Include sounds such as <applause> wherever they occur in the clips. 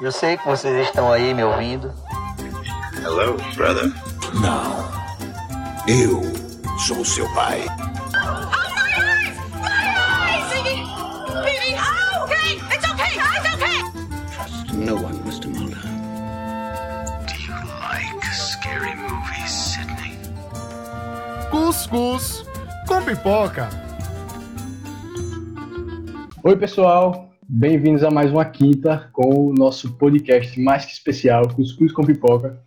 Eu sei que vocês estão aí me ouvindo. Hello, brother. Não. Eu sou seu pai. Trust no one, Mr. Mulder. Do you like scary movies, Sidney? Cuscuz com pipoca. Oi, pessoal. Bem-vindos a mais uma quinta com o nosso podcast mais que especial, Cuscuz com Pipoca.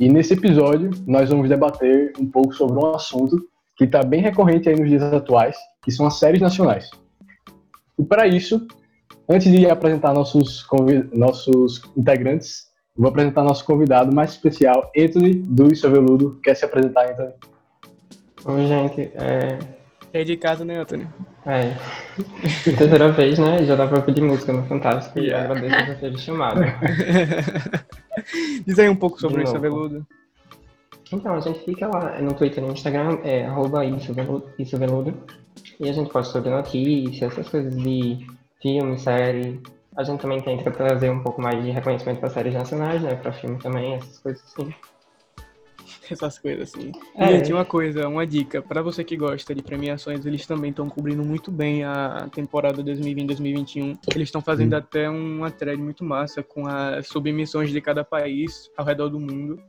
E nesse episódio, nós vamos debater um pouco sobre um assunto que está bem recorrente aí nos dias atuais, que são as séries nacionais. E para isso, antes de apresentar nossos, nossos integrantes, vou apresentar nosso convidado mais especial, Anthony do Isso Veludo. Quer se apresentar, Anthony? Oi, gente. É. É de casa, né, Antônio? É. Terceira vez, né? Já dá pra pedir música no Fantástico e Yeah. agradeço por ter chamado. <laughs> Diz aí um pouco sobre isso. Veludo. Então, a gente fica lá no Twitter e no Instagram, é arroba isso veludo. E a gente posta sobre notícias, essas coisas de filme, série. A gente também tenta trazer um pouco mais de reconhecimento para séries nacionais, né? Pra filme também, essas coisas assim. <laughs> Essas coisas assim. É. Gente, uma coisa, uma dica. Pra você que gosta de premiações, eles também estão cobrindo muito bem a temporada 2020-2021. Eles estão fazendo até uma thread muito massa com as submissões de cada país ao redor do mundo.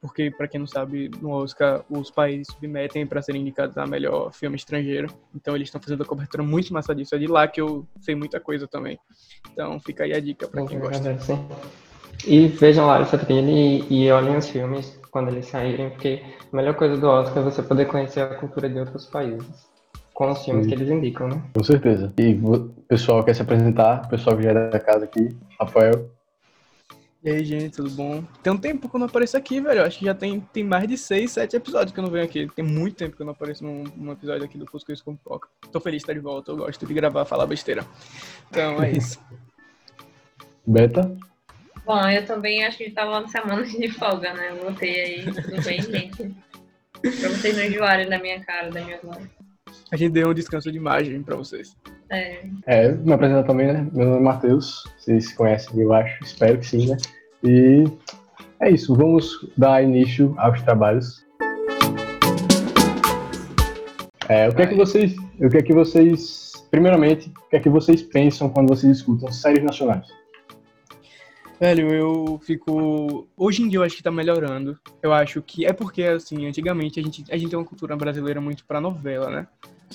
Porque, pra quem não sabe, no Oscar os países submetem pra serem indicados a melhor filme estrangeiro. Então eles estão fazendo a cobertura muito massa disso. É de lá que eu sei muita coisa também. Então fica aí a dica pra quem gosta. E vejam lá essa trilha e, e olhem os filmes quando eles saírem, porque a melhor coisa do Oscar é você poder conhecer a cultura de outros países. Com os filmes Sim. que eles indicam, né? Com certeza. E o pessoal quer se apresentar, o pessoal que já é da casa aqui, Rafael. E aí, gente, tudo bom? Tem um tempo que eu não apareço aqui, velho. Eu Acho que já tem, tem mais de 6, 7 episódios que eu não venho aqui. Tem muito tempo que eu não apareço num, num episódio aqui do Cuscuz com Pipoca. Tô feliz de estar de volta, eu gosto de gravar, falar besteira. Então, é isso. <laughs> Beta. Bom, eu também acho que tava na semana <laughs> de folga, né? Voltei aí, tudo bem, gente? Pra vocês não enjoarem da minha cara, da minha voz. A gente deu um descanso de imagem pra vocês. É, É, me apresentar também, né? Meu nome é Matheus, vocês conhecem, eu acho, espero que sim, né? E é isso, vamos dar início aos trabalhos. É, o que é que vocês, o que é que vocês, primeiramente, o que é que vocês pensam quando vocês escutam séries nacionais? Velho, eu fico. Hoje em dia eu acho que tá melhorando. Eu acho que é porque, assim, antigamente a gente, a gente tem uma cultura brasileira muito pra novela, né?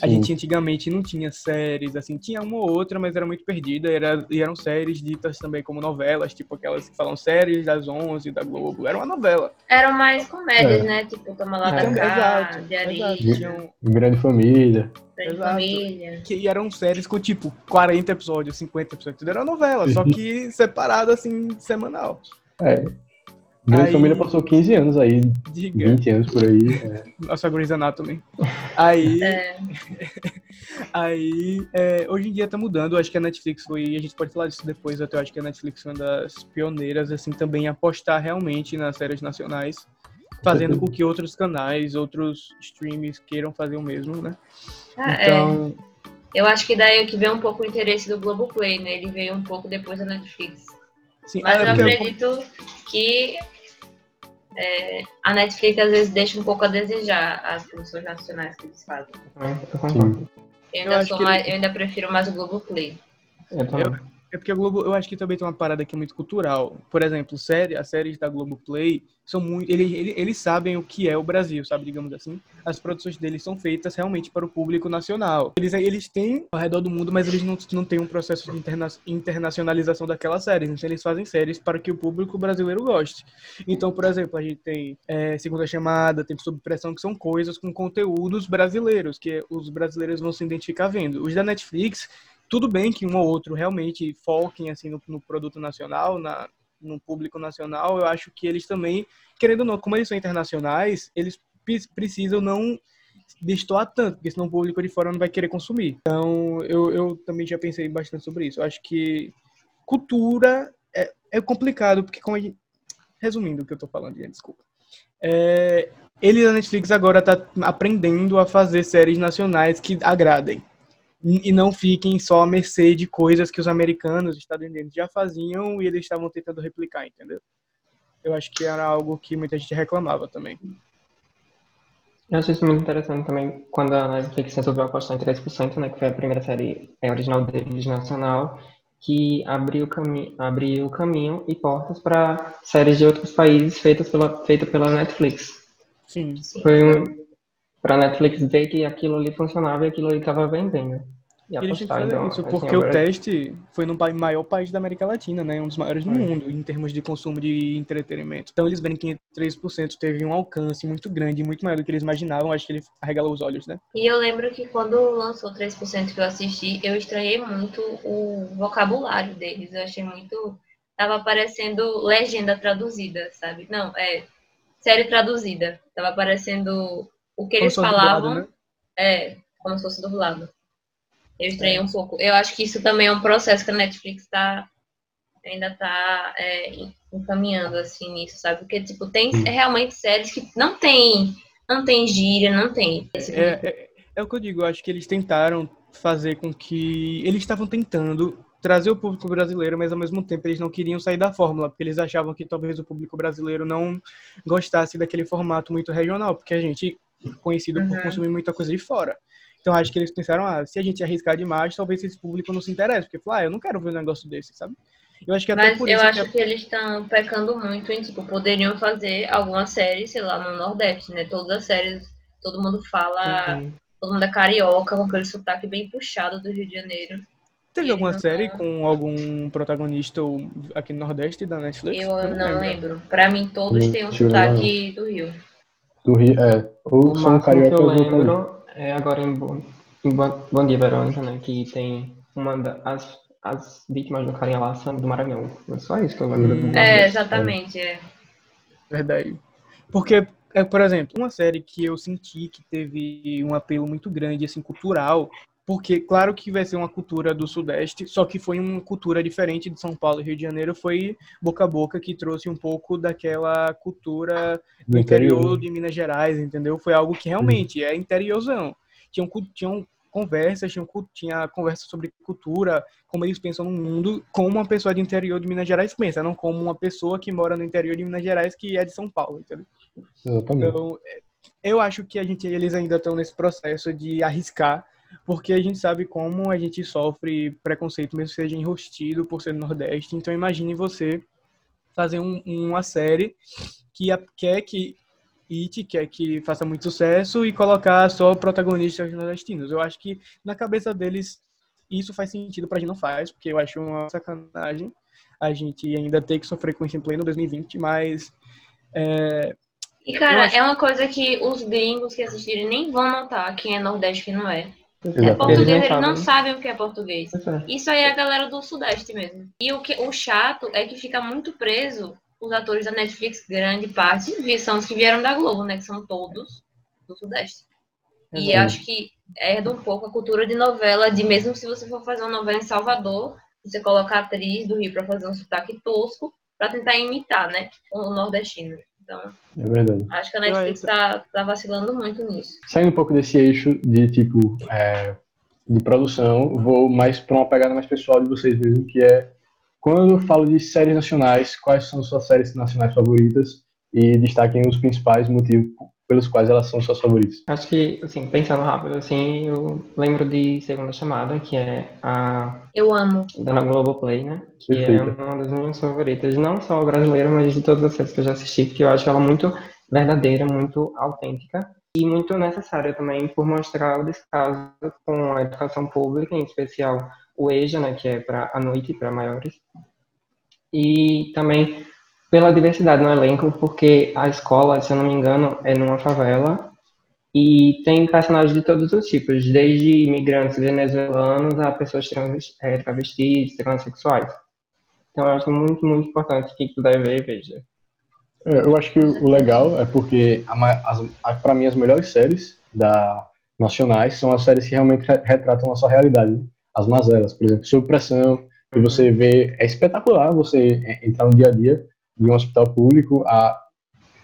A Sim. gente antigamente não tinha séries, assim, tinha uma ou outra, mas era muito perdida. Era, e eram séries ditas também como novelas, tipo aquelas que falam séries das 11 da Globo. Era uma novela. eram mais comédias, É. né? Tipo, Toma Lá É. da Cá, exato, exato. Grande Família. Grande exato. Família. que eram séries com, tipo, 40 episódios, 50 episódios. Tudo era novela, só <laughs> que separado, assim, semanal. É. Grande Aí- Família passou 15 anos aí, Diga. 20 anos por aí. é. Nossa Grey's Anatomy. Aí, É, <laughs> aí é, hoje em dia tá mudando. Eu acho que a Netflix foi, a gente pode falar disso depois, até eu acho que a Netflix foi uma das pioneiras, assim, também apostar realmente nas séries nacionais, fazendo com que outros canais, outros streams queiram fazer o mesmo, né? Ah, é. Então, Eu acho que daí é que veio um pouco o interesse do Globoplay, né? Ele veio um pouco depois da Netflix. sim, Mas ah, eu acredito que é, a Netflix às vezes deixa um pouco a desejar as produções nacionais que eles fazem. Eu. Eu Eu ainda, que mais, eu ainda prefiro mais o Globoplay. Eu também. É porque a Globo, eu acho que também tem uma parada aqui muito cultural. Por exemplo, série, as séries da Globoplay são muito. Eles, eles, eles sabem o que é o Brasil, sabe? Digamos assim. As produções deles são feitas realmente para o público nacional. Eles, eles têm ao redor do mundo, mas eles não, não têm um processo de interna, internacionalização daquelas séries. Então, eles fazem séries para que o público brasileiro goste. Então, por exemplo, a gente tem é, Segunda Chamada, tem Sob Pressão, que são coisas com conteúdos brasileiros, que os brasileiros vão se identificar vendo. Os da Netflix tudo bem que um ou outro realmente foquem assim no, no produto nacional, na, no público nacional. Eu acho que eles também, querendo ou não, como eles são internacionais, eles pre- precisam não destoar tanto, porque senão o público de fora não vai querer consumir. Então, eu, eu também já pensei bastante sobre isso. Eu acho que cultura é, é complicado, porque como a gente... Resumindo o que eu tô falando, gente, desculpa. É, ele da Netflix agora tá aprendendo a fazer séries nacionais que agradem. E não fiquem só à mercê de coisas que os americanos, os estadunidenses já faziam e eles estavam tentando replicar, entendeu? Eu acho que era algo que muita gente reclamava também. Eu acho isso muito interessante também quando a Netflix resolveu apostar em 3%, né, que foi a primeira série é, original deles, nacional, que abriu, cami abriu caminho e portas para séries de outros países feitas pela, feita pela Netflix. Sim. Foi um, para a Netflix ver que aquilo ali funcionava e aquilo ali estava vendendo. E Eles apostar, então, isso, assim, porque agora- o teste foi no maior país da América Latina, né? Um dos maiores do É. mundo, em termos de consumo de entretenimento. Então eles veem que 3% teve um alcance muito grande, muito maior do que eles imaginavam. Acho que ele arregalou os olhos, né? E eu lembro que quando lançou 3% que eu assisti, eu estranhei muito o vocabulário deles. Eu achei muito. Tava aparecendo legenda traduzida, sabe? Não, é. Série traduzida. Tava aparecendo o que eles Como se fosse dublado, falavam. né? É, como se fosse dublado. Eu estranhei um pouco. Eu acho que isso também é um processo que a Netflix tá, ainda tá é, encaminhando assim nisso, sabe? Porque, tipo, tem realmente séries que não tem, não tem gíria, não tem. É, é, é o que eu digo, eu acho que eles tentaram fazer com que. Eles estavam tentando trazer o público brasileiro, mas ao mesmo tempo eles não queriam sair da fórmula, porque eles achavam que talvez o público brasileiro não gostasse daquele formato muito regional, porque a gente é conhecido por Uhum. consumir muita coisa de fora. Então acho que eles pensaram, ah, se a gente arriscar demais, talvez esse público não se interesse, porque fala, ah, eu não quero ver um negócio desse, sabe? Eu acho que até Mas por eu isso acho que que eles estão pecando muito em, tipo, poderiam fazer alguma série, sei lá, no Nordeste, né? Todas as séries, todo mundo fala, Uhum. todo mundo é carioca, com aquele sotaque bem puxado do Rio de Janeiro. teve alguma Uhum. série com algum protagonista aqui no Nordeste da Netflix? Eu não lembro. Pra mim, todos Não têm um sotaque do Rio. Do Rio, é. Ou O são cariocas eu ou lembro é agora em em Bom, Dia Verônica, né? Que tem uma das as, as vítimas do carinha lá são do Maranhão. É só isso que eu lembro. Hum. do É, exatamente. É. Verdade. Porque, é, por exemplo, uma série que eu senti que teve um apelo muito grande, assim, cultural, porque, claro que vai ser uma cultura do Sudeste, só que foi uma cultura diferente de São Paulo e Rio de Janeiro, foi Boca a Boca, que trouxe um pouco daquela cultura do Do interior interior. de Minas Gerais, entendeu? Foi algo que realmente é interiorzão. Tinham, tinham conversas, tinham, tinha conversa sobre cultura, como eles pensam no mundo, como uma pessoa de interior de Minas Gerais pensa, não como uma pessoa que mora no interior de Minas Gerais que é de São Paulo, entendeu? Exatamente. Então, é, eu acho que a gente, eles ainda estão nesse processo de arriscar, porque a gente sabe como a gente sofre preconceito, mesmo que seja enrostido por ser Nordeste. Então, imagine você fazer um- uma série que a- quer que It quer que faça muito sucesso e colocar só protagonistas nordestinos. Eu acho que na cabeça deles isso faz sentido, pra gente não faz, porque eu acho uma sacanagem a gente ainda ter que sofrer com isso em pleno 2020, mas é, E, cara, acho- é uma coisa que os gringos que assistirem nem vão notar quem é Nordeste e quem não é. É português, nem eles não sabem. o que é português. É. Isso aí é a galera do Sudeste mesmo. E o, que, o chato é que fica muito preso os atores da Netflix, grande parte, são os que vieram da Globo, né? Que são todos do Sudeste. E Exato. acho que herda um pouco a cultura de novela, de mesmo se você for fazer uma novela em Salvador, você coloca a atriz do Rio pra fazer um sotaque tosco, pra tentar imitar, né? O nordestino. Então, É verdade. acho que a Netflix tá, tá vacilando muito nisso. Saindo um pouco desse eixo de tipo é, de produção, vou mais para uma pegada mais pessoal de vocês mesmo, que é quando eu falo de séries nacionais, quais são suas séries nacionais favoritas e destaquem os principais motivos pelos quais elas são suas favoritas. Acho que, assim, pensando rápido, assim, eu lembro de Segunda Chamada, que é a Eu amo. da Globoplay, né? Que é Perfeito. uma das minhas favoritas, não só brasileira, mas de todas as séries que eu já assisti, porque eu acho ela muito verdadeira, muito autêntica e muito necessária também por mostrar o descaso com a educação pública, em especial o EJA, né, que é para a noite para maiores, e também pela diversidade no elenco, porque a escola, se eu não me engano, é numa favela e tem personagens de todos os tipos, desde imigrantes venezuelanos a pessoas trans, é, travestis, transexuais. Então eu acho muito, muito importante que tu deve ver e veja. É, Eu acho que o legal é porque para mim as melhores séries da nacionais são as séries que realmente re- retratam a nossa realidade. né? As mazelas, por exemplo, Sob Pressão, que você vê, é espetacular você é, entrar no dia a dia de um hospital público, a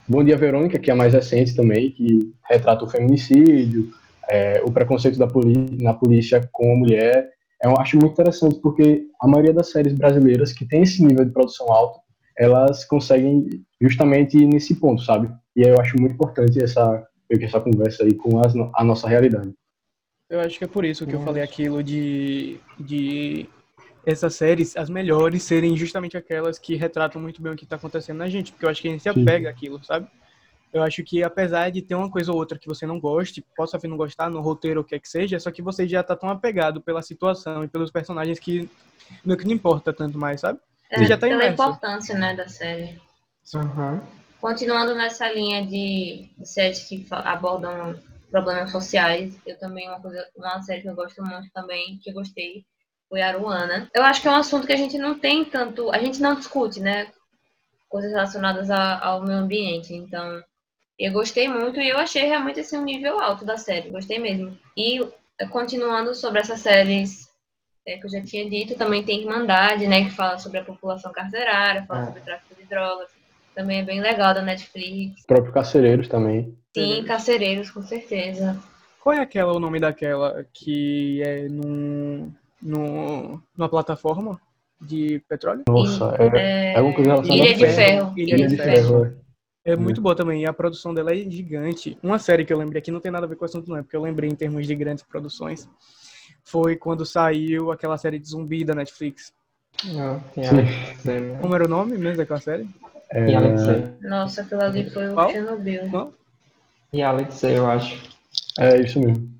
Bom Dia Verônica, que é a mais recente também, que retrata o feminicídio, é, o preconceito da poli na polícia com a mulher. Eu acho muito interessante porque a maioria das séries brasileiras que tem esse nível de produção alto, elas conseguem justamente ir nesse ponto, sabe? E aí eu acho muito importante essa, essa conversa aí com as, a nossa realidade. Eu acho que é por isso que eu falei aquilo de, de essas séries, as melhores, serem justamente aquelas que retratam muito bem o que está acontecendo na gente, porque eu acho que a gente se apega àquilo, sabe? Eu acho que apesar de ter uma coisa ou outra que você não goste, possa vir não gostar no roteiro ou o que é que seja, só que você já tá tão apegado pela situação e pelos personagens que meio que não importa tanto mais, sabe? Você É, já tá pela imerso. importância, né, da série. Aham. Continuando nessa linha de de séries que abordam problemas sociais, eu também, uma, coisa, uma série que eu gosto muito também, que eu gostei, foi Aruana. Eu acho que é um assunto que a gente não tem tanto, a gente não discute, né? Coisas relacionadas a- ao meio ambiente. Então, eu gostei muito e eu achei realmente assim, um nível alto da série, gostei mesmo. E eh, continuando sobre essas séries é, que eu já tinha dito, também tem Irmandade, né? Que fala sobre a população carcerária, fala É. sobre o tráfico de drogas. Também é bem legal da Netflix. Os próprios carcereiros também. Sim, carcereiros, com certeza. Qual é aquela, o nome daquela que é num, num, numa plataforma de petróleo? Nossa, é, é alguma coisa Ilha a de Ferro. Ilha, Ilha de Ferro. é. É muito boa também, e a produção dela é gigante. Uma série que eu lembrei aqui não tem nada a ver com o assunto, não, é porque eu lembrei em termos de grandes produções. Foi quando saiu aquela série de zumbi da Netflix. Alex Zero. Como era o nome mesmo daquela série? É. Nossa, aquilo ali foi o Qual? Chernobyl. Qual? E Alex eu acho. é isso mesmo.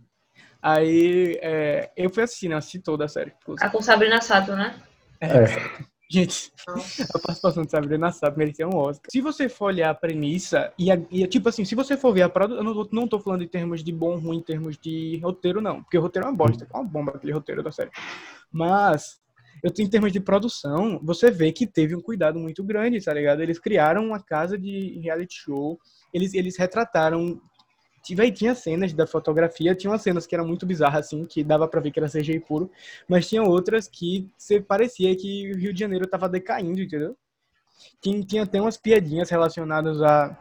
Aí é, eu fui assistir, né? Assisti toda a série. inclusive. Ah, com Sabrina Sato, né? É. <laughs> Gente, a participação de Sabrina Sato merecia um Oscar. Se você for olhar a premissa, e, a- e, tipo assim, se você for ver a produção, eu não, tô- não tô falando em termos de bom ou ruim, em termos de roteiro, não. Porque o roteiro é uma bosta, é uma bomba aquele roteiro da série. Mas, eu tô em termos de produção, você vê que teve um cuidado muito grande, tá ligado? Eles criaram uma casa de reality show, eles, eles retrataram. Tive, tinha cenas da fotografia, tinha umas cenas que eram muito bizarras, assim, que dava pra ver que era CGI puro, mas tinha outras que parecia que o Rio de Janeiro tava decaindo, entendeu? Tinha, tinha até umas piadinhas relacionadas à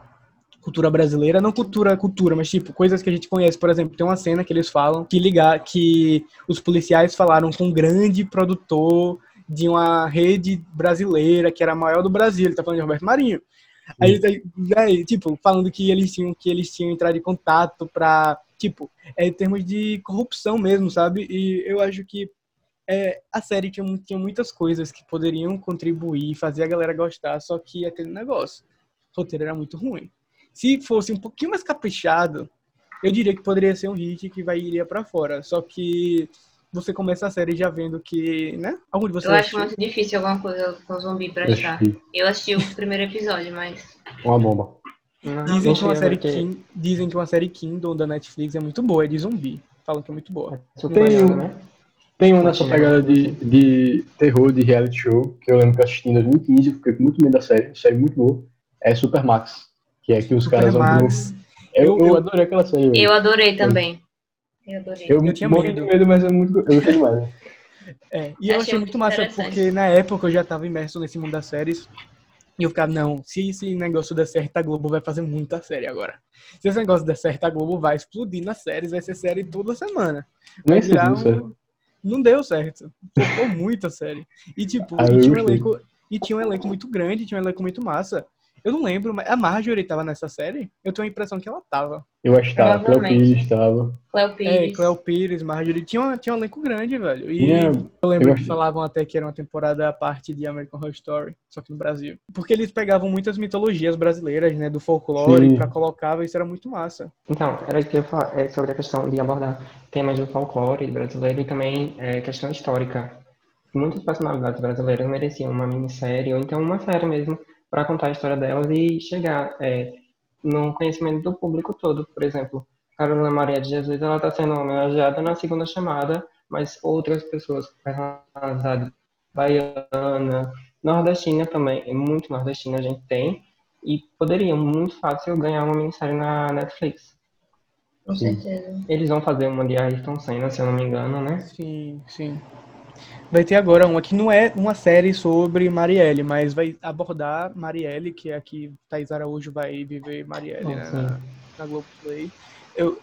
cultura brasileira, não cultura, cultura, mas tipo, coisas que a gente conhece. Por exemplo, tem uma cena que eles falam que ligar que os policiais falaram com um grande produtor de uma rede brasileira que era a maior do Brasil, ele tá falando de Roberto Marinho. Aí, aí, tipo, falando que eles tinham que eles tinham entrado em contato pra, tipo, é, em termos de corrupção mesmo, sabe? E eu acho que é, a série tinha, tinha muitas coisas que poderiam contribuir, fazer a galera gostar, só que aquele negócio, o roteiro era muito ruim. Se fosse um pouquinho mais caprichado, eu diria que poderia ser um hit que vai iria pra fora. Só que você começa a série já vendo que, né? Algum de vocês Eu acho assistiu? muito difícil alguma coisa com zumbi pra achar. Eu assisti o primeiro episódio, mas. Uma bomba. Dizem que, uma série porque- Kin- dizem que uma série Kindle da Netflix é muito boa, é de zumbi. Falam que é muito boa. Super Tem legal, um- né? Tem uma nessa pegada de, de terror, de reality show, que eu lembro que eu assisti em 2015, fiquei com muito medo da série, série muito boa. É Supermax, que é que os caras vão pro- Supermax. Eu, Eu- eu adorei aquela série. velho. Eu adorei também. Eu adorei. Eu, eu tinha morri de medo. medo, mas é muito, eu gostei demais. É, e eu Achei achei muito massa, porque na época eu já tava imerso nesse mundo das séries. E eu ficava, não, se esse negócio der certo, a Globo vai fazer muita série agora. Se esse negócio der certo, a Globo vai explodir nas séries, vai ser série toda semana. Vai virar certo. um... Não deu certo. Ficou muita série. E tipo, Ah, e eu tinha, um elenco, e tinha um elenco muito grande, tinha um elenco muito massa. Eu não lembro, mas a Marjorie tava nessa série? Eu tenho a impressão que ela tava. Eu acho que tava, Cleo. Pires estava. Cleo É, Pires. Cleo Pires, Marjorie. Tinha, uma- tinha um elenco grande, velho. E Tinha- eu lembro eu que achei. falavam até que era uma temporada à parte de American Horror Story, só que no Brasil. Porque eles pegavam muitas mitologias brasileiras, né, do folclore, Sim. pra colocar, e isso era muito massa. Então, era isso que eu ia falar é, sobre a questão de abordar temas do folclore brasileiro e também é, questão histórica. Muitas personalidades brasileiras mereciam uma minissérie ou então uma série mesmo para contar a história delas e chegar é, no conhecimento do público todo. Por exemplo, Carolina Maria de Jesus ela está sendo homenageada na segunda chamada, mas outras pessoas, personalidades baiana, nordestina também, é muito nordestina a gente tem e poderiam muito fácil ganhar uma minissérie na Netflix. Com certeza. Eles vão fazer uma de Ayrton Senna, se eu não me engano, né? Sim, sim. Vai ter agora uma que não é uma série sobre Marielle, mas vai abordar Marielle, que é aqui Thaís Araújo vai viver Marielle né, na, na Globoplay. Eu,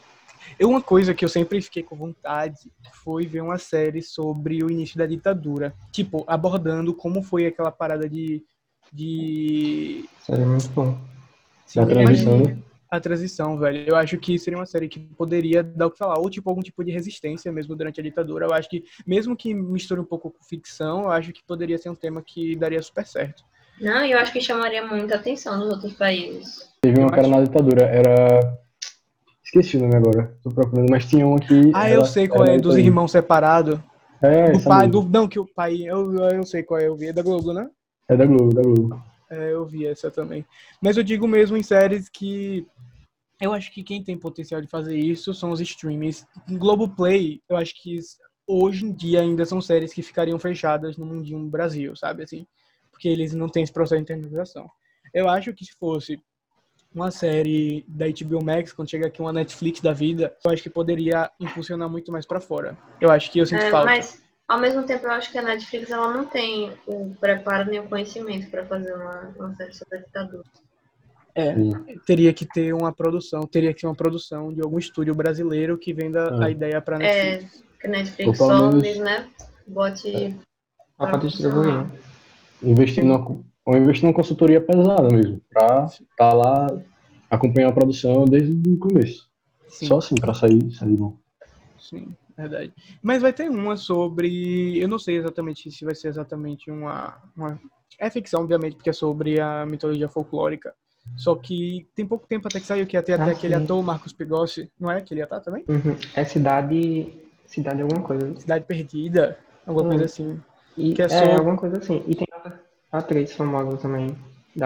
Eu, uma coisa que eu sempre fiquei com vontade foi ver uma série sobre o início da ditadura. Tipo, abordando como foi aquela parada de. de... Seria muito bom. Sim, Da transição, imagina- né? A transição, velho. Eu acho que seria uma série que poderia dar o que falar. Ou, tipo, algum tipo de resistência mesmo durante a ditadura. Eu acho que, mesmo que misture um pouco com ficção, eu acho que poderia ser um tema que daria super certo. Não, e eu acho que chamaria muita atenção nos outros países. Teve uma cara na ditadura, era. Esqueci o nome agora, tô procurando, mas tinha uma que. Ah, eu sei qual era é, dos irmãos separados. É, Do pai, do, não, que o pai. Eu, eu sei qual é, eu vi. É da Globo, né? É da Globo, da Globo. É, eu vi essa também. Mas eu digo mesmo em séries que. Eu acho que quem tem potencial de fazer isso são os streamers. Em Globoplay, eu acho que hoje em dia ainda são séries que ficariam fechadas no mundinho Brasil, sabe assim? Porque eles não têm esse processo de internalização. Eu acho que se fosse uma série da HBO Max, quando chega aqui uma Netflix da vida, eu acho que poderia impulsionar muito mais pra fora. Eu acho que eu sinto É, falta. mas, ao mesmo tempo, eu acho que a Netflix ela não tem o preparo nem o conhecimento para fazer uma, uma série sobre a ditadura. É, Sim. teria que ter uma produção, teria que ser uma produção de algum estúdio brasileiro que venda É. a ideia pra É, Netflix. que a Netflix só, menos- né, bote... Só pra distribuir. Investir numa, ou investir numa consultoria pesada mesmo, pra tá lá, acompanhar a produção desde o começo. Sim, Só assim, pra sair, sair bom. sim, verdade. Mas vai ter uma sobre, eu não sei exatamente se vai ser exatamente uma, uma é ficção, obviamente, porque é sobre a mitologia folclórica. Só que tem pouco tempo até que saiu, que ter até Ah, aquele sim. ator, Marcos Pigossi, não é? Que ele ia estar também? Uhum. É cidade. Cidade alguma coisa. Cidade Perdida, alguma Hum. coisa assim. E, Que é é, alguma coisa assim. E tem outra atriz famosa também.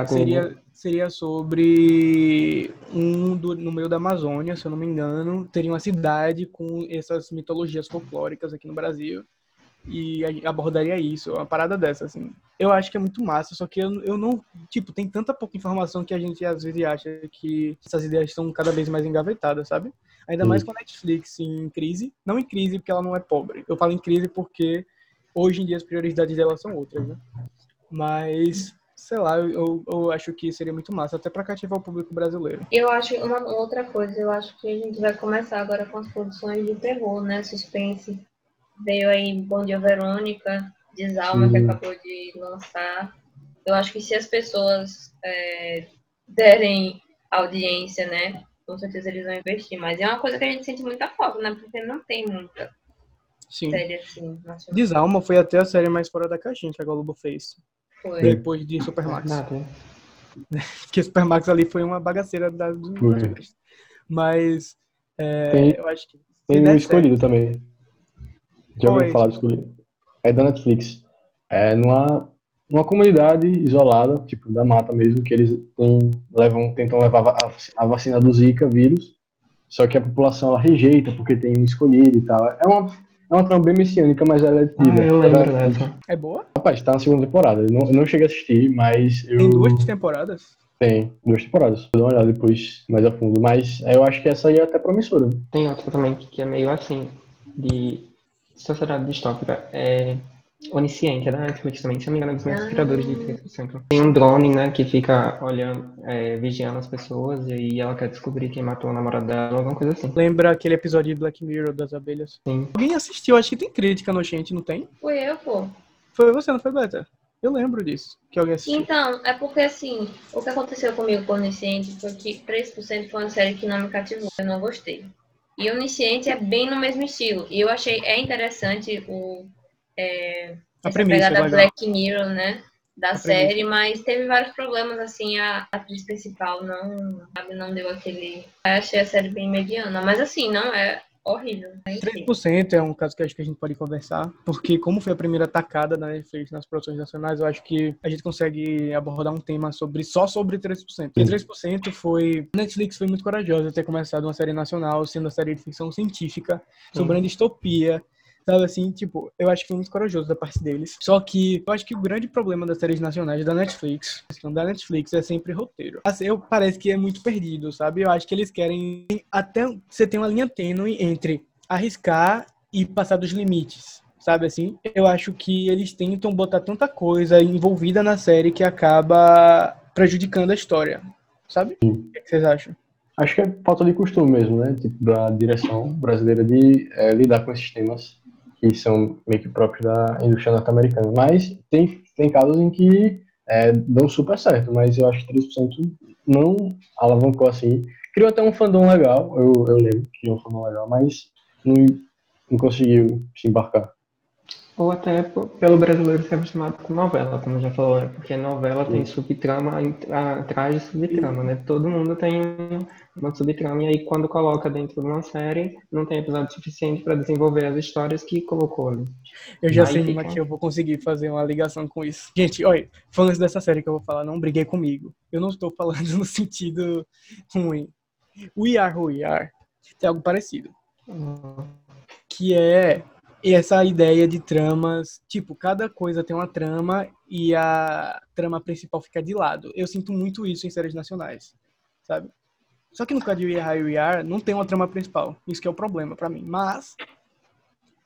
Seria, seria sobre um do, no meio da Amazônia, se eu não me engano, teria uma cidade com essas mitologias folclóricas aqui no Brasil. E abordaria isso, uma parada dessa, assim. Eu acho que é muito massa, só que eu, eu não. Tipo, tem tanta pouca informação que a gente às vezes acha que essas ideias estão cada vez mais engavetadas, sabe? Ainda mais com a Netflix em crise. Não em crise porque ela não é pobre. Eu falo em crise porque hoje em dia as prioridades dela são outras, né? Mas, sei lá, eu, eu, acho que seria muito massa, até pra cativar o público brasileiro. Eu acho uma outra coisa, eu acho que a gente vai começar agora com as produções de terror, né? Suspense. Veio aí Bom Dia Verônica, Desalma, que Sim. acabou de lançar. Eu acho que se as pessoas é, derem audiência, né? Com certeza eles vão investir. Mas é uma coisa que a gente sente muita falta, né? Porque não tem muita Sim. série assim. Desalma foi até a série mais fora da caixinha que a Globo fez. Foi. Depois de Supermax. Nada. <laughs> Porque Supermax ali foi uma bagaceira da, do Foi. Netflix. Mas é, Tem- eu acho que. Tem o der Escolhido também. Já ouviu falar do Escolhido? É da Netflix. É numa, numa comunidade isolada, tipo, da mata mesmo, que eles têm, levam, tentam levar a, a vacina do Zika vírus, só que a população ela rejeita porque tem um escolhido e tal. É uma, é uma trama bem messiânica, mas ela é Ah, tida. eu É da lembro Netflix. dessa. É boa? Rapaz, tá na segunda temporada. Eu não, eu não cheguei a assistir, mas eu. Tem duas temporadas? Tem duas temporadas. Vou dar uma olhada depois mais a fundo. Mas eu acho que essa aí é até promissora. Tem outra também que é meio assim, de sociedade distópica. É Onisciente, é da Netflix também, se não me engano, é dos mesmos Ah. criadores de 3%. Tem um drone, né, que fica olhando, é, vigiando as pessoas e aí ela quer descobrir quem matou o namorado dela, alguma coisa assim. Lembra aquele episódio de Black Mirror das abelhas? Sim. Alguém assistiu? Acho que tem crítica no Gente, não tem? Fui eu, pô. Foi você, não foi, Beta? Eu lembro disso, que alguém assistiu. Então, é porque assim, o que aconteceu comigo com Onisciente foi que 3% foi uma série que não me cativou, eu não gostei. E Onisciente é bem no mesmo estilo. E eu achei é interessante o é, A premissa pegada legal. Black Mirror, né? Da A série, mas teve vários problemas, assim, a atriz principal não, sabe, não deu aquele. Eu achei a série bem mediana, mas assim, não é horrível. né? Enfim. 3% é um caso que acho que a gente pode conversar, porque como foi a primeira tacada da Netflix nas produções nacionais, eu acho que a gente consegue abordar um tema sobre só sobre 3%. E 3% foi... A Netflix foi muito corajosa ter começado uma série nacional, sendo uma série de ficção científica, sobre a distopia, Sabe assim, tipo, eu acho que foi muito corajoso da parte deles. Só que eu acho que o grande problema das séries nacionais da Netflix, questão da Netflix é sempre roteiro. Assim, eu parece que é muito perdido, sabe? Eu acho que eles querem até você tem uma linha tênue entre arriscar e passar dos limites. Sabe assim? Eu acho que eles tentam botar tanta coisa envolvida na série que acaba prejudicando a história. Sabe? O que que vocês acham? Acho que é falta de costume mesmo, né? Tipo, da direção brasileira de é, lidar com esses temas que são meio que próprios da indústria norte-americana. Mas tem, tem casos em que é, dão super certo, mas eu acho que 3% não alavancou assim. Criou até um fandom legal, eu, eu lembro que criou um fandom legal, mas não, não conseguiu se embarcar. Ou até pelo brasileiro ser acostumado com novela, como já falou, né? Porque novela tem subtrama atrás de subtrama, né? Todo mundo tem uma subtrama, e aí quando coloca dentro de uma série, não tem episódio suficiente para desenvolver as histórias que colocou ali. Eu já Aí sei fica- uma que eu vou conseguir fazer uma ligação com isso. Gente, olha, fãs dessa série que eu vou falar, não briguei comigo. Eu não estou falando <laughs> no sentido ruim. We Are Who We Are tem algo parecido. Que é essa ideia de tramas, tipo, cada coisa tem uma trama e a trama principal fica de lado. Eu sinto muito isso em séries nacionais, sabe? Só que no caso de We We Are, não tem uma trama principal. Isso que é o problema pra mim. Mas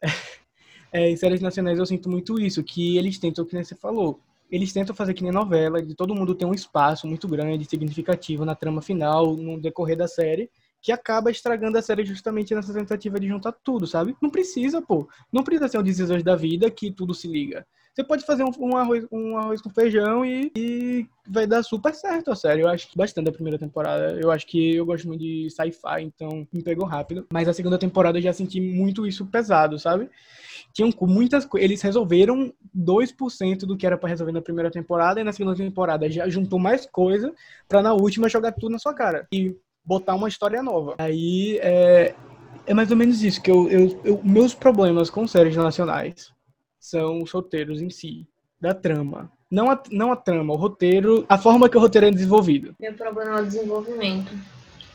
<laughs> é, em séries nacionais eu sinto muito isso, que eles tentam, que você falou, eles tentam fazer que nem novela, de todo mundo ter um espaço muito grande, significativo na trama final, no decorrer da série, que acaba estragando a série justamente nessa tentativa de juntar tudo, sabe? Não precisa, pô. Não precisa ser um decisões da vida que tudo se liga. Você pode fazer um, um arroz, um arroz com feijão e, e vai dar super certo a série. Eu acho bastante da primeira temporada. Eu acho que eu gosto muito de sci-fi, então me pegou rápido. Mas a segunda temporada eu já senti muito isso pesado, sabe? Tinham muitas coisas. Eles resolveram 2% do que era pra resolver na primeira temporada, e na segunda temporada já juntou mais coisa pra na última jogar tudo na sua cara. E botar uma história nova. Aí é, é mais ou menos isso, que eu, eu, eu- meus problemas com séries nacionais são os roteiros em si, da trama. Não a, não a trama, o roteiro, a forma que o roteiro é desenvolvido. Meu problema é o desenvolvimento.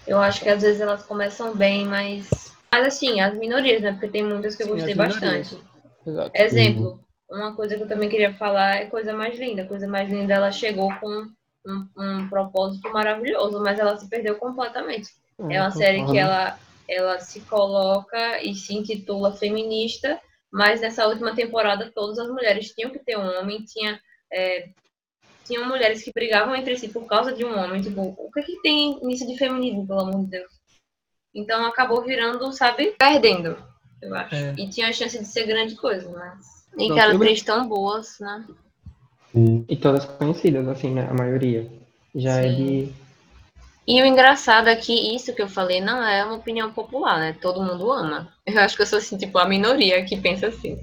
Eu acho que às vezes elas começam bem, mas. Mas assim, as minorias, né? Porque tem muitas que eu Sim, gostei bastante. Exato. Exemplo, uma coisa que eu também queria falar é Coisa Mais Linda. Coisa Mais Linda, ela chegou com um, um propósito maravilhoso, mas ela se perdeu completamente. É uma série que ela, ela se coloca e se intitula feminista, mas nessa última temporada todas as mulheres tinham que ter um homem, tinha, é, tinham mulheres que brigavam entre si por causa de um homem. Tipo, o que, que tem nisso de feminismo, pelo amor de Deus? Então acabou virando, sabe, perdendo, eu acho. É. E tinha a chance de ser grande coisa, mas. E aquelas eu- três tão boas, né? E todas conhecidas, assim, né? A maioria. Já é Sim. de. E o engraçado é que isso que eu falei não é uma opinião popular, né? Todo mundo ama. Eu acho que eu sou assim, tipo, a minoria que pensa assim.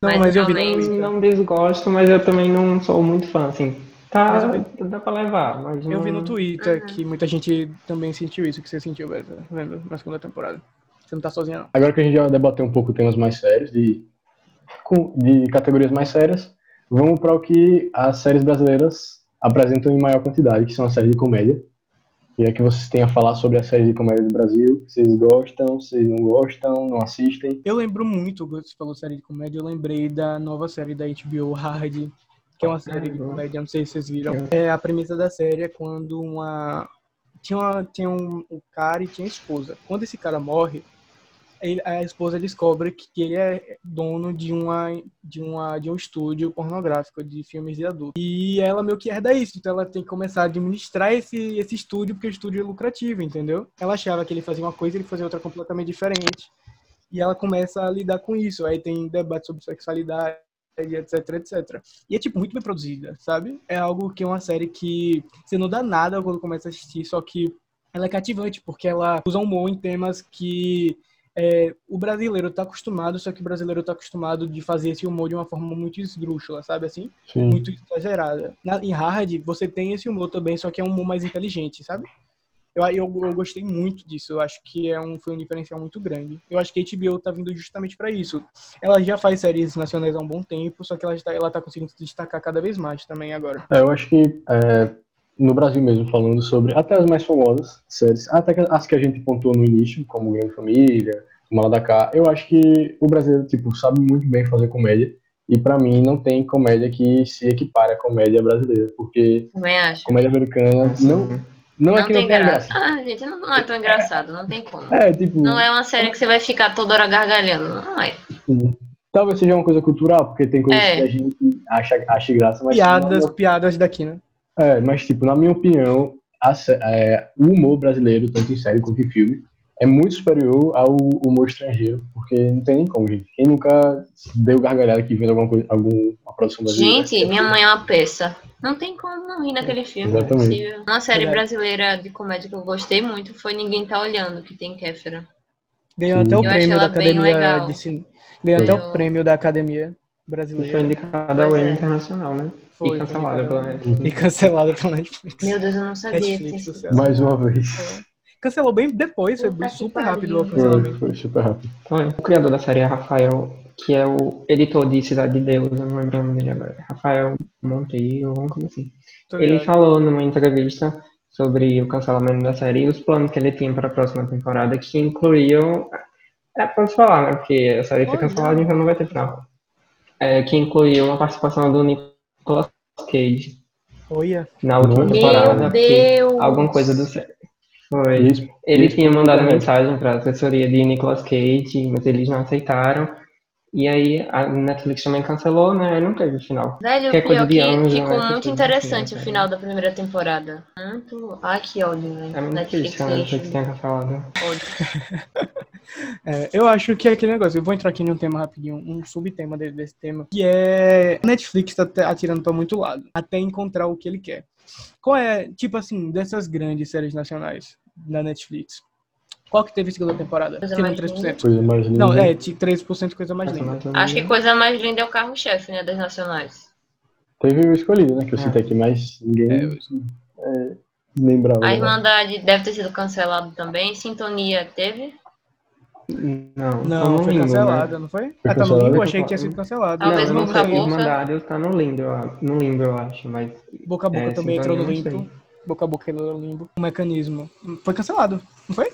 Não, Mas mas, eu realmente- Twitter. Não desgosto, mas eu também não sou muito fã, assim. Tá, Mas dá pra levar, mas Eu vi no Twitter Uhum. que muita gente também sentiu isso que você sentiu, vendo na segunda temporada. Você não tá sozinha, não. Agora que a gente já debateu um pouco temas mais sérios, de, com- de categorias mais sérias, vamos para o que as séries brasileiras apresentam em maior quantidade, que são as séries de comédia. E é que vocês têm a falar sobre as séries de comédia do Brasil. Vocês gostam, vocês não gostam, não assistem. Eu lembro muito, quando você falou série de comédia, eu lembrei da nova série da HBO, Hard, que é uma série de comédia, não sei se vocês viram. É, a premissa da série é quando uma. Tinha, uma, tinha um, um cara e tinha esposa. Quando esse cara morre, ele- a esposa descobre que, ele é dono de uma de uma de um estúdio pornográfico de filmes de adulto. E ela meio que herda isso. Então ela tem que começar a administrar esse esse estúdio porque o estúdio é lucrativo entendeu? Ela achava que ele fazia uma coisa ele fazia outra completamente diferente. E ela começa a lidar com isso. Aí tem debate sobre sexualidade etc, etc. E é, tipo, muito bem produzida, sabe? É algo que é uma série que você não dá nada quando começa a assistir, só que ela é cativante, porque ela usa humor em temas que é, o brasileiro tá acostumado, só que o brasileiro tá acostumado de fazer esse humor de uma forma muito esdrúxula, sabe assim? Sim. Muito exagerada. Na, em Hard, você tem esse humor também, só que é um humor mais inteligente, sabe? Eu, eu, eu gostei muito disso, eu acho que é um, foi um diferencial muito grande. Eu acho que a HBO tá vindo justamente para isso. Ela já faz séries nacionais há um bom tempo, só que ela, está, ela tá conseguindo se destacar cada vez mais também agora. É, eu acho que é, no Brasil mesmo, falando sobre até as mais famosas séries, até as que a gente pontuou no início, como Grande Família, Maladacá, eu acho que o brasileiro tipo, sabe muito bem fazer comédia. E pra mim não tem comédia que se equipare à comédia brasileira, porque Também acho. comédia americana não, não, é que não tem graça. Ah, gente, não, não é tão engraçado, não tem como. É, tipo, Não é uma série que você vai ficar toda hora gargalhando, não é. talvez seja uma coisa cultural, porque tem coisas É. que a gente acha, acha graça, mas Piadas, não- piadas daqui, né? É, mas tipo, na minha opinião, a é, o humor brasileiro, tanto em série quanto em filme, é muito superior ao humor estrangeiro, porque não tem nem como, gente. Quem nunca deu gargalhada aqui vendo alguma coisa, alguma produção brasileira? Gente, minha mãe é uma peça. Não tem como não rir naquele filme. é Exatamente. possível. Uma série brasileira de comédia que eu gostei muito foi Ninguém Tá Olhando, que tem Kéfera. Ganhou até o Eu prêmio da Academia de. Ganhou até o prêmio da Academia Brasileira. foi indicada ao Pois Emmy é. Internacional, né? Foi, e cancelada foi pela. Netflix. E cancelada pela Netflix. Meu Deus, eu não sabia. Netflix. Mais uma vez. Cancelou bem depois, foi super rápido o Foi, cancelamento. foi super rápido. O criador da série é Rafael, que é o editor de Cidade de Deus, eu não lembro o nome dele agora. Rafael Monteiro, alguma coisa assim. Tô Ele ligado. falou numa entrevista sobre o cancelamento da série e os planos que ele tinha para a próxima temporada, que incluíam. É, pode falar, né? Porque a série foi cancelada, então não vai ter final. É, que incluiu a participação do Nicolas Cage Olha, na última Meu temporada, Meu porque Deus! alguma coisa do. Foi. Isso, Ele isso tinha mandado mensagem para a assessoria de Nicolas Cage, mas eles não aceitaram. E aí a Netflix também cancelou, né? Aí não teve final. Velho, que é coisa pior de que anjo, ficou né, muito interessante assim, o né? final da primeira temporada. Muito. Ai, que ódio, velho. É muito Netflix que a Netflix tenha cancelado. Ódio. <laughs> é, eu acho que é aquele negócio. Eu vou entrar aqui num tema rapidinho, um subtema de- desse tema, que é Netflix tá atirando pra muito lado, até encontrar o que ele quer. Qual é, tipo assim, dessas grandes séries nacionais da Netflix? Qual que teve segunda temporada? Coisa Tirando mais 3%. Coisa mais linda. Não, é, t- 3% coisa mais linda. mais ou Acho que coisa mais linda é o carro-chefe, né? Das nacionais. Teve o escolhido, né? Que eu É. citei aqui, mas ninguém É, eu- é, lembrava. A né? Irmandade deve ter sido cancelado também. Sintonia teve. Não, tá Não, foi limbo, cancelada, não foi? Ah, tá no cancelada? limbo? Eu achei que tinha sido cancelado. Né? Talvez não, Boca não a Boca. Irmandade tá no limbo, no limbo, eu acho, mas Boca a Boca É, também entrou no não limbo. Boca a Boca entrou no limbo. O mecanismo. Foi cancelado, não foi?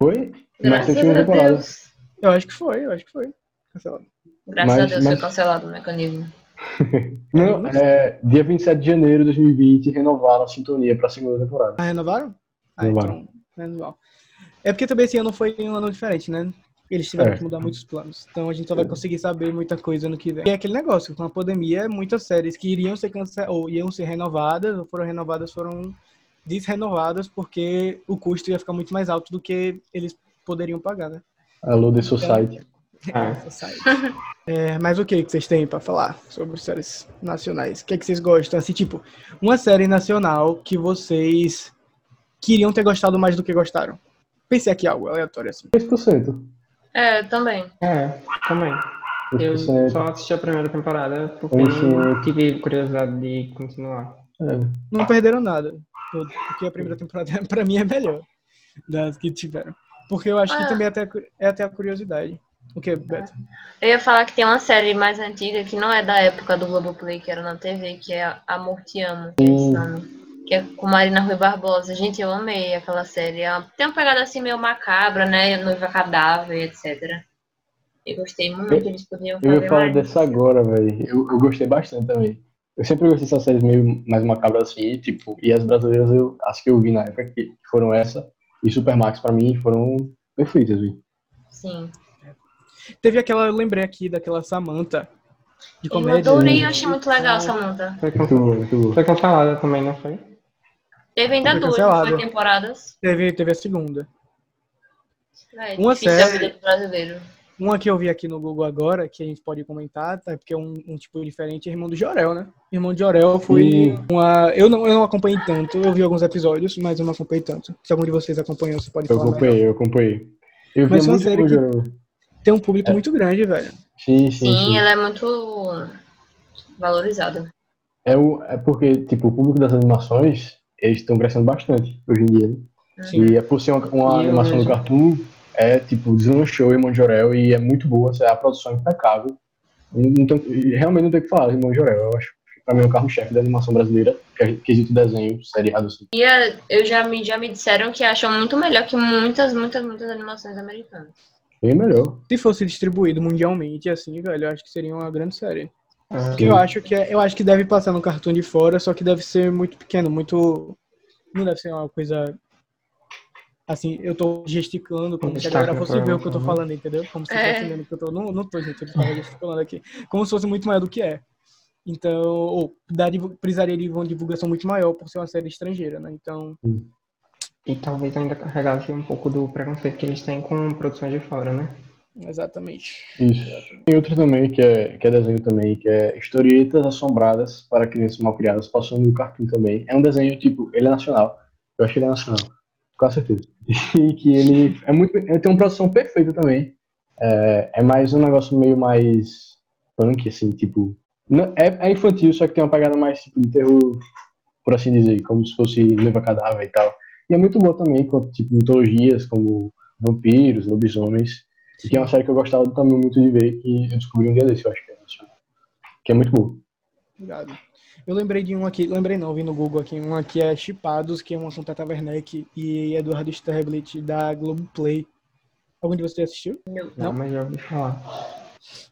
Foi? Graças a segunda temporada. Deus. Eu acho que foi, eu acho que foi. Cancelado. Graças Mas- a Deus mas- foi cancelado o mecanismo. <laughs> Não, é, dia 27 de janeiro de 2020, renovaram a sintonia pra segunda temporada. Ah, renovaram? Ah, Renovaram. então, renovaram. É porque também esse ano foi um ano diferente, né? Eles tiveram É. que mudar muitos planos. Então a gente só vai conseguir saber muita coisa no que vem. E é aquele negócio, com a pandemia, muitas séries que iriam ser canceladas, ou iam ser renovadas, ou foram renovadas, foram desrenovadas, porque o custo ia ficar muito mais alto do que eles poderiam pagar, né? Alô, The Society. Ah. Essa site. É, mas o que que vocês têm pra falar sobre séries nacionais? O que, que vocês gostam? Assim, tipo, uma série nacional que vocês queriam ter gostado mais do que gostaram. Pensei aqui algo aleatório assim. 3%. É, também. é, também. Eu 3%. só assisti a primeira temporada porque não tive curiosidade de continuar. É. Não perderam nada. Porque a primeira temporada, <laughs> pra mim, é melhor das que tiveram. Porque eu acho que Ah. também é até, é até a curiosidade. O que, Beto? Eu ia falar que tem uma série mais antiga que não é da época do Globoplay, que era na TV, que é Amor Te Amo, que chamam. Que é com Marina Rui Barbosa. Gente, eu amei aquela série. É uma- Tem uma pegada assim meio macabra, né? Noiva cadáver, etc. Eu gostei muito, eles podiam Eu ia fazer falar mais. dessa agora, velho. Eu, eu gostei bastante também. Eu sempre gostei dessas séries meio mais macabras assim, tipo, e as brasileiras eu acho que eu vi na época que foram essa e Supermax pra mim foram perfeitas, velho. Sim. Teve aquela, eu lembrei aqui daquela Samantha de Eu comédia. adorei, eu achei muito legal, Samantha. Foi, boa. foi cancelada também, não foi? Teve ainda Foi duas, foi temporadas. Teve, teve a segunda. É, Uma difícil série- a vida do brasileiro. Uma que eu vi aqui no Google agora, que a gente pode comentar, tá? porque é um, um tipo diferente, é Irmão do Jorel, né? Irmão de Jorel foi Sim. uma. Eu não, eu não acompanhei tanto, eu vi alguns episódios, mas eu não acompanhei tanto. Se algum de vocês acompanhou, você pode Eu falar. melhor. acompanhei, eu acompanhei. Eu vi Mas uma muito série que- Jojo. Tem um público muito grande, velho. Sim, sim, Sim, sim. ela é muito valorizada. É, o, é porque, tipo, o público das animações, eles estão crescendo bastante hoje em dia. né? Sim. E é por ser uma, uma eu animação do Cartoon, é tipo, deslanchou Irmão Jorel e é muito boa, a produção é impecável. Não, não tem- e realmente não tem o que falar de Irmão de Jorel. Eu acho que pra mim é o carro-chefe da animação brasileira, que é quesito desenho, seriado assim. E é, eu já me, já me disseram que acham muito melhor que muitas, muitas, muitas animações americanas. Bem melhor. Se fosse distribuído mundialmente, assim, velho, eu acho que seria uma grande série. Ah, eu acho que é, eu acho que deve passar no cartão de fora, só que deve ser muito pequeno, muito. Não deve ser uma coisa. Assim, eu tô gesticulando como se a galera Destaca fosse ver o que eu tô uhum. falando, entendeu? Como se É. o que eu tô. Não, não tô, gente, eu tava gesticulando aqui. Como se fosse muito maior do que é. Então, ou divu- precisaria de uma divulgação muito maior por ser uma série estrangeira, né? Então, E talvez ainda carregasse um pouco do preconceito que eles têm com produções de fora, né? exatamente. Isso. Tem outro também que é, que é desenho também, que é Historietas Assombradas para Crianças Mal Criadas, passando no Cartoon também. É um desenho, tipo, ele é nacional. Eu acho que ele é nacional, com certeza. <laughs> E que ele é muito. Ele tem uma produção perfeita também. É, é mais um negócio meio mais punk, assim, tipo. é, é infantil, só que tem uma pegada mais tipo de terror, por assim dizer, como se fosse Leva Cadáver e tal. E é muito bom também, com tipo, mitologias como vampiros, lobisomens. E é uma série que eu gostava também muito de ver, que eu descobri um dia desse, eu acho que é nacional. Que é muito bom. Obrigado. Eu lembrei de um aqui, lembrei não, vi no Google aqui, um aqui é Chipados, que é uma com Tata Werneck e Eduardo Sterblit da Globoplay. Algum de vocês assistiu? Não, Não? mas já ouvi falar.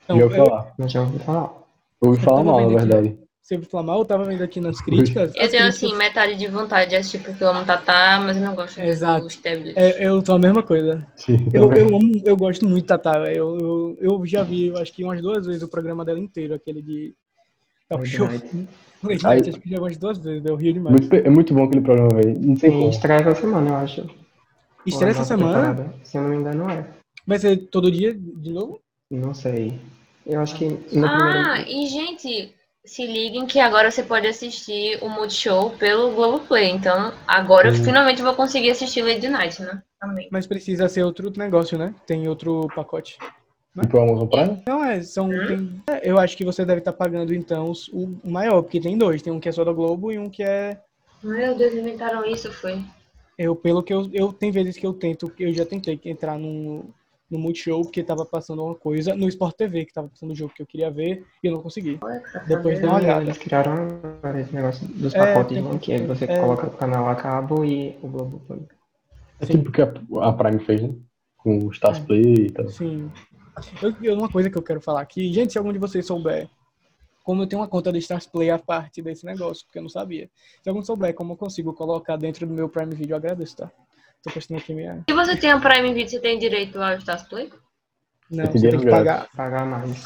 Não, já ouvi eu- falar. Mas já ouvi falar. Eu ouvi Eu falar mal, na aqui. verdade. Você ouviu falar mal? Eu tava vendo aqui nas críticas. Eu tenho, críticas- assim, metade de vontade de assistir porque eu amo Tatá, mas eu não gosto Exato. do Stablet. É, eu tô a mesma coisa. Sim, Eu, eu, amo, eu gosto muito Tata. velho. Eu, eu, eu já vi, eu acho que umas duas vezes o programa dela inteiro, aquele de. Late show. Night, acho que já umas duas vezes, eu rio demais. Muito, é muito bom aquele programa, velho. Não Tem como. estreia essa semana, eu acho. Estreia essa semana? temporada. Se eu não me engano, é. Vai ser todo dia de novo? Não sei. Eu acho que Ah, primeiro. e gente, se liguem que agora você pode assistir o Multishow pelo Globoplay. Então, agora eu finalmente vou conseguir assistir Lady Night, né? Também. Mas precisa ser outro negócio, né? Tem outro pacote. Tipo o Amazon Prime? Não, é, são. tem- é, eu acho que você deve estar pagando, então, o maior, porque tem dois. Tem um que é só da Globo e um que é. Meu Deus, inventaram isso, foi. Eu, pelo que eu, eu. Tem vezes que eu tento, eu já tentei entrar no, no Multishow, porque tava passando uma coisa, no Sport TV, que tava passando o jogo que eu queria ver, e eu não consegui. Olha Depois dá uma olhada. Eles criaram esse negócio dos É, pacotes tem- de que aí você é. coloca o canal a cabo e o Globo Play. É tipo o que a, a Prime fez, né? Com o Stars Play e tal. Sim. Eu, uma coisa que eu quero falar aqui, gente, se algum de vocês souber como eu tenho uma conta de Stars Play a parte desse negócio, porque eu não sabia. Se algum souber como eu consigo colocar dentro do meu Prime Video, eu agradeço, tá? Tô postando aqui minha. Se você tem a Prime Video, você tem direito ao Stars Play? Não, você tem que pagar. Pagar mais.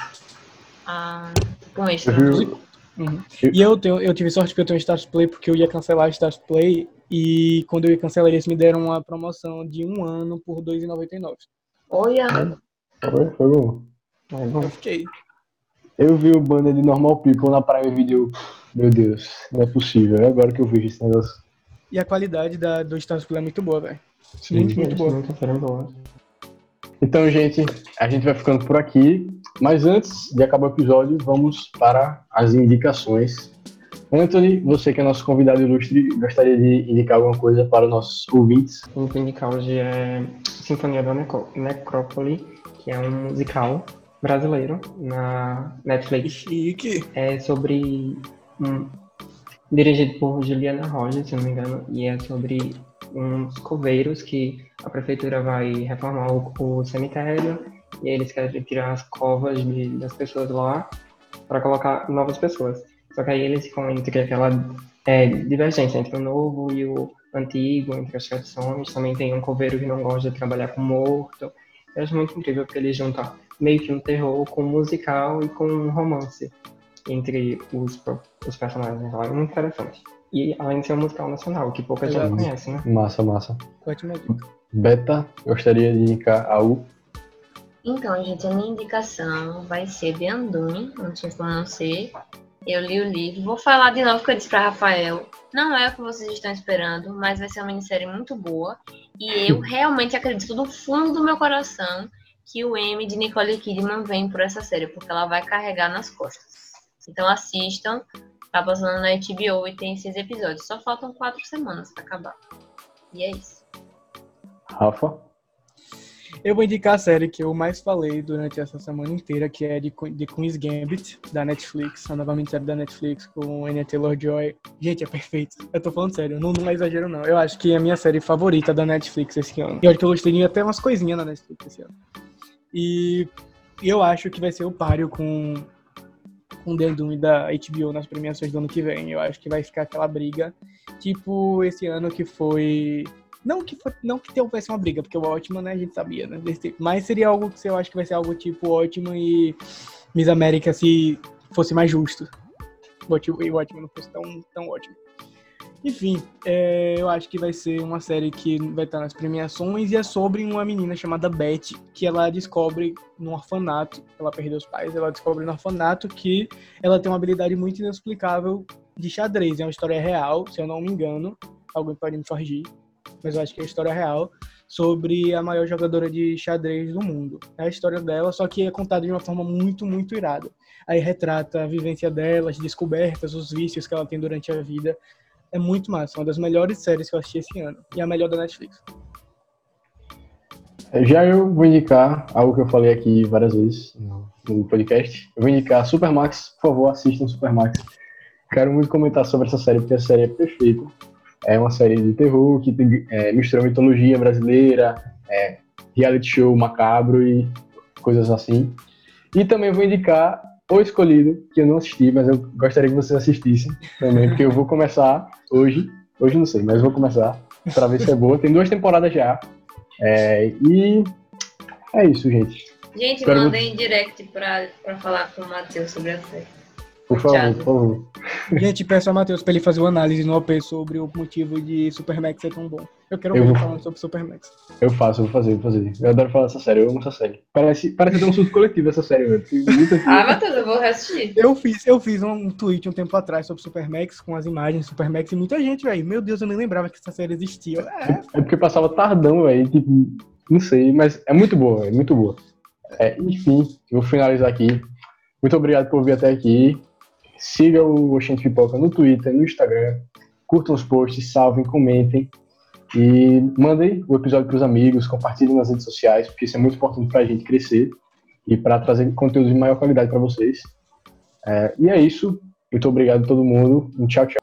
Ah, com extra. Uhum. E eu, tenho, eu tive sorte porque eu tenho Stars Play, porque eu ia cancelar o Stars Play e quando eu ia cancelar eles me deram uma promoção de um ano por R$ 2,99. Olha, foi, foi bom. É bom. Eu fiquei. Eu vi o banner de Normal People na Prime Video. Meu Deus, não é possível. É agora que eu vejo esse negócio. E a qualidade da, do Play é muito boa, velho. Muito, muito boa. boas. Então, gente, a gente vai ficando por aqui. Mas antes de acabar o episódio, vamos para as indicações. Anthony, você que é nosso convidado ilustre, gostaria de indicar alguma coisa para os nossos ouvintes? O que indicar hoje é Sinfonia da Necro- Necrópole, que é um musical brasileiro na Netflix. Chique. É sobre. Um, dirigido por Juliana Rojas, se não me engano, e é sobre uns coveiros que a prefeitura vai reformar o, o cemitério e eles querem tirar as covas de- das pessoas lá para colocar novas pessoas. Só que aí eles ficam entre aquela é, divergência entre o novo e o antigo, entre as tradições. Também tem um coveiro que não gosta de trabalhar com morto. Eu acho muito incrível porque ele junta meio que um terror com um musical e com um romance entre os, os personagens lá. É muito interessante. E além de ser um musical nacional, que pouca gente conhece, né? Massa, massa. Ótima dica. Beta, gostaria de indicar algo? Então, gente, a minha indicação vai ser de Anduin, não tinha como não ser. Eu li o livro. Vou falar de novo o que eu disse pra Rafael. Não é o que vocês estão esperando, mas vai ser uma minissérie muito boa. E eu realmente acredito do fundo do meu coração que o M de Nicole Kidman vem por essa série, porque ela vai carregar nas costas. Então assistam. Tá passando na HBO e tem seis episódios. Só faltam quatro semanas pra acabar. E é isso. Rafa? Eu vou indicar a série que eu mais falei durante essa semana inteira, que é de, de Queen's Gambit, da Netflix, a nova minissérie da Netflix com Anya Taylor-Joy. Gente, é perfeito. Eu tô falando sério, não, não é exagero não. Eu acho que é a minha série favorita da Netflix esse ano. E olha que eu gostei de até umas coisinhas na Netflix esse ano. E eu acho que vai ser o páreo com com The Doom da HBO nas premiações do ano que vem. Eu acho que vai ficar aquela briga, tipo esse ano que foi não que, for, não que houvesse uma briga, porque o ótimo, né, a gente sabia, né? Mas seria algo que eu acho que vai ser algo tipo ótimo e Miss América se fosse mais justo. Watchmen, o Watchmen não fosse tão, tão ótimo. Enfim, é, eu acho que vai ser uma série que vai estar nas premiações e é sobre uma menina chamada Beth, que ela descobre no orfanato, ela perdeu os pais, ela descobre no orfanato que ela tem uma habilidade muito inexplicável de xadrez. É uma história real, se eu não me engano, alguém pode me corrigir, mas eu acho que é história real sobre a maior jogadora de xadrez do mundo. É a história dela, só que é contada de uma forma muito, muito irada. Aí retrata a vivência dela, as descobertas, os vícios que ela tem durante a vida. É muito massa, uma das melhores séries que eu assisti esse ano. E a melhor da Netflix. Já eu vou indicar algo que eu falei aqui várias vezes no, no podcast. Eu vou indicar Supermax. Por favor, assistam Supermax. Quero muito comentar sobre essa série, porque a série é perfeita. É uma série de terror que tem, é, mistura mitologia brasileira, é, reality show macabro e coisas assim. E também vou indicar O Escolhido, que eu não assisti, mas eu gostaria que vocês assistissem também, porque eu vou começar hoje. Hoje não sei, mas vou começar para ver se é boa. Tem duas temporadas já. É, e é isso, gente. Gente, Espero mandem direct pra, pra falar com o Matheus sobre a série. Por favor, por favor. Gente, peço a Matheus pra ele fazer uma análise no OP sobre o motivo de Supermax ser tão bom. Eu quero Eu ouvir vou- falando sobre Supermax. Eu faço, eu vou fazer, vou fazer. Eu adoro falar dessa série, eu amo essa série. Parece, parece ter um surto coletivo essa série, velho. Ah, Matheus, eu vou reassistir. Eu fiz, eu fiz um tweet um tempo atrás sobre Supermax, com as imagens de Supermax, e muita gente, velho. Meu Deus, eu nem lembrava que essa série existia. É, É porque passava tardão, velho. Tipo, não sei, mas é muito boa, é muito boa. É, enfim, eu vou finalizar aqui. Muito obrigado por vir até aqui. Siga o Oxente Pipoca no Twitter, no Instagram. Curtam os posts, salvem, comentem. E mandem o episódio para os amigos, compartilhem nas redes sociais, porque isso é muito importante para a gente crescer e para trazer conteúdos de maior qualidade para vocês. É, e é isso. Muito obrigado a todo mundo. Um tchau, tchau.